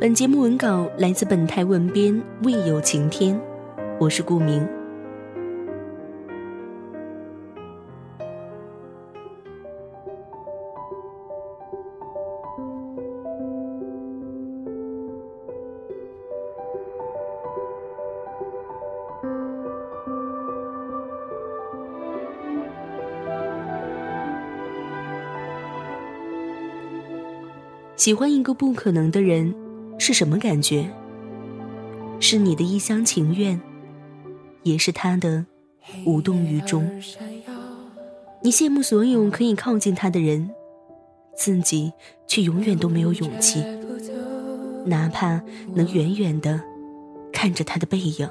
本节目文稿来自本台文编未有晴天，我是顾明。喜欢一个不可能的人是什么感觉？是你的一厢情愿，也是他的无动于衷。你羡慕所有可以靠近他的人，自己却永远都没有勇气，哪怕能远远的看着他的背影，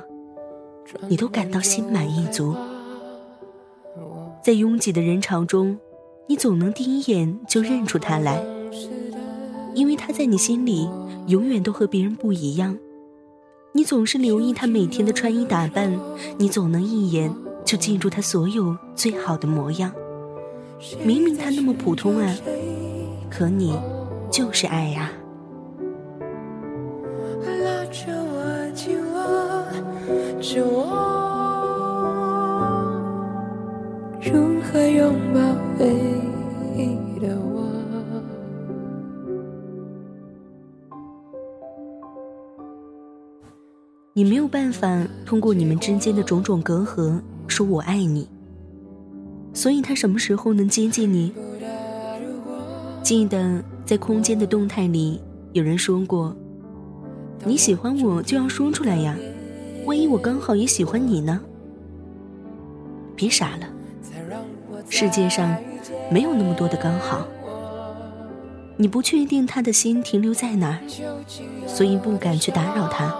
你都感到心满意足。在拥挤的人潮中，你总能第一眼就认出他来。因为他在你心里永远都和别人不一样，你总是留意他每天的穿衣打扮，你总能一眼就记住他所有最好的模样。明明他那么普通啊，可你就是爱呀。拉着我你没有办法通过你们之间的种种隔阂说我爱你，所以他什么时候能接近你？记得在空间的动态里，有人说过：“你喜欢我就要说出来呀，万一我刚好也喜欢你呢？”别傻了，世界上没有那么多的刚好。你不确定他的心停留在哪儿，所以不敢去打扰他。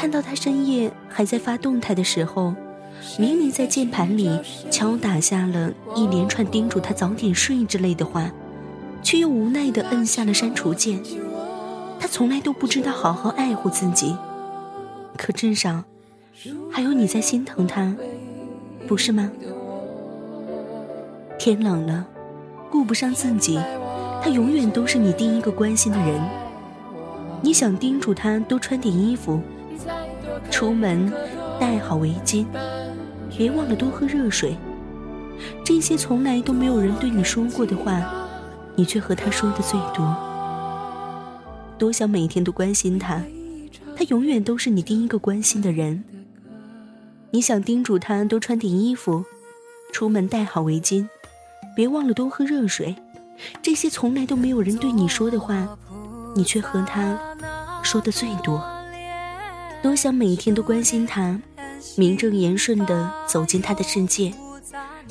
看到他深夜还在发动态的时候，明明在键盘里敲打下了一连串叮嘱他早点睡之类的话，却又无奈地摁下了删除键。他从来都不知道好好爱护自己，可至少还有你在心疼他，不是吗？天冷了，顾不上自己，他永远都是你第一个关心的人。你想叮嘱他多穿点衣服。出门戴好围巾，别忘了多喝热水。这些从来都没有人对你说过的话，你却和他说的最多。多想每天都关心他，他永远都是你第一个关心的人。你想叮嘱他多穿点衣服，出门戴好围巾，别忘了多喝热水。这些从来都没有人对你说的话，你却和他说的最多。多想每天都关心他，名正言顺地走进他的世界，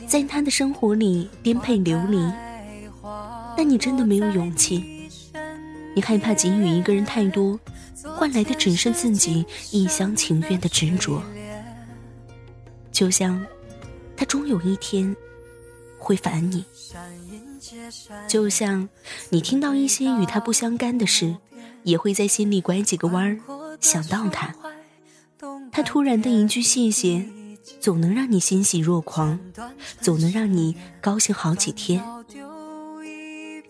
在他的生活里颠沛流离。但你真的没有勇气，你害怕给予一个人太多，换来的只剩自己一厢情愿的执着。就像，他终有一天会烦你；就像，你听到一些与他不相干的事，也会在心里拐几个弯儿。想到他，他突然的一句谢谢，总能让你欣喜若狂，总能让你高兴好几天。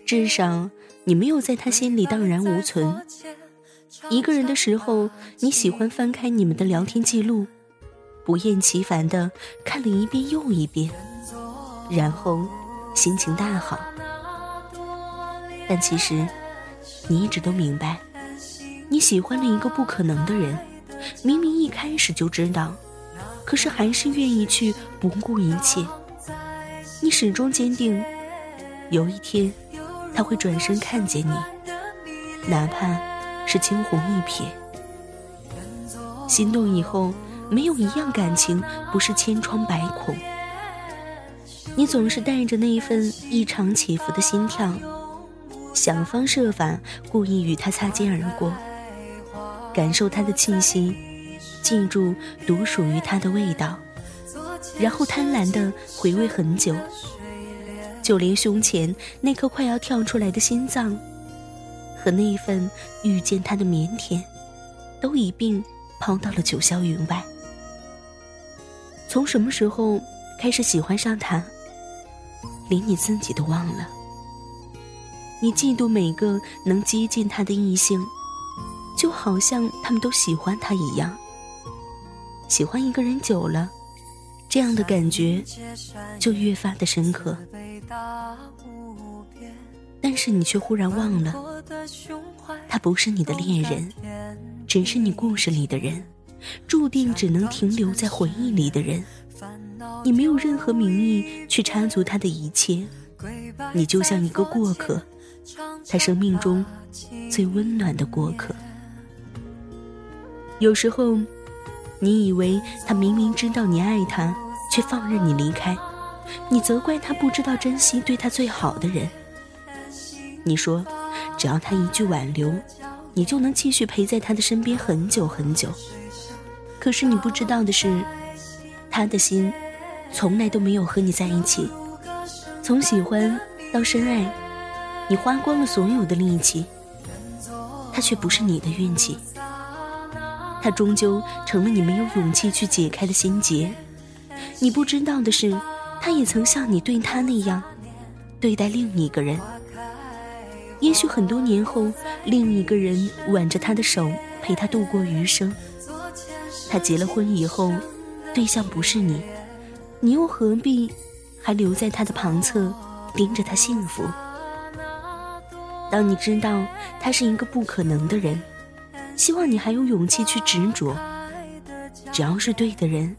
至少你没有在他心里荡然无存。一个人的时候，你喜欢翻开你们的聊天记录，不厌其烦的看了一遍又一遍，然后心情大好。但其实，你一直都明白。你喜欢了一个不可能的人，明明一开始就知道，可是还是愿意去不顾一切。你始终坚定，有一天他会转身看见你，哪怕是惊鸿一瞥。心动以后，没有一样感情不是千疮百孔。你总是带着那一份异常起伏的心跳，想方设法故意与他擦肩而过，感受他的气息，记住独属于他的味道，然后贪婪的回味很久，就连胸前那颗快要跳出来的心脏，和那一份遇见他的腼腆，都一并抛到了九霄云外。从什么时候开始喜欢上他？连你自己都忘了。你嫉妒每个能接近他的异性，就好像他们都喜欢他一样。喜欢一个人久了，这样的感觉就越发的深刻。但是你却忽然忘了，他不是你的恋人，只是你故事里的人。注定只能停留在回忆里的人，你没有任何名义去插足他的一切，你就像一个过客，他生命中最温暖的过客。有时候，你以为他明明知道你爱他，却放任你离开，你责怪他不知道珍惜对他最好的人。你说，只要他一句挽留，你就能继续陪在他的身边很久很久。可是你不知道的是，他的心从来都没有和你在一起。从喜欢到深爱，你花光了所有的力气，他却不是你的运气。他终究成了你没有勇气去解开的心结。你不知道的是，他也曾像你对他那样对待另一个人。也许很多年后，另一个人挽着他的手，陪他度过余生。他结了婚以后，对象不是你，你又何必还留在他的旁侧，盯着他幸福？当你知道他是一个不可能的人，希望你还有勇气去执着。只要是对的人，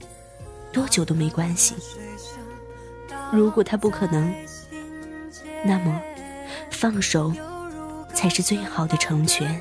多久都没关系。如果他不可能，那么放手才是最好的成全。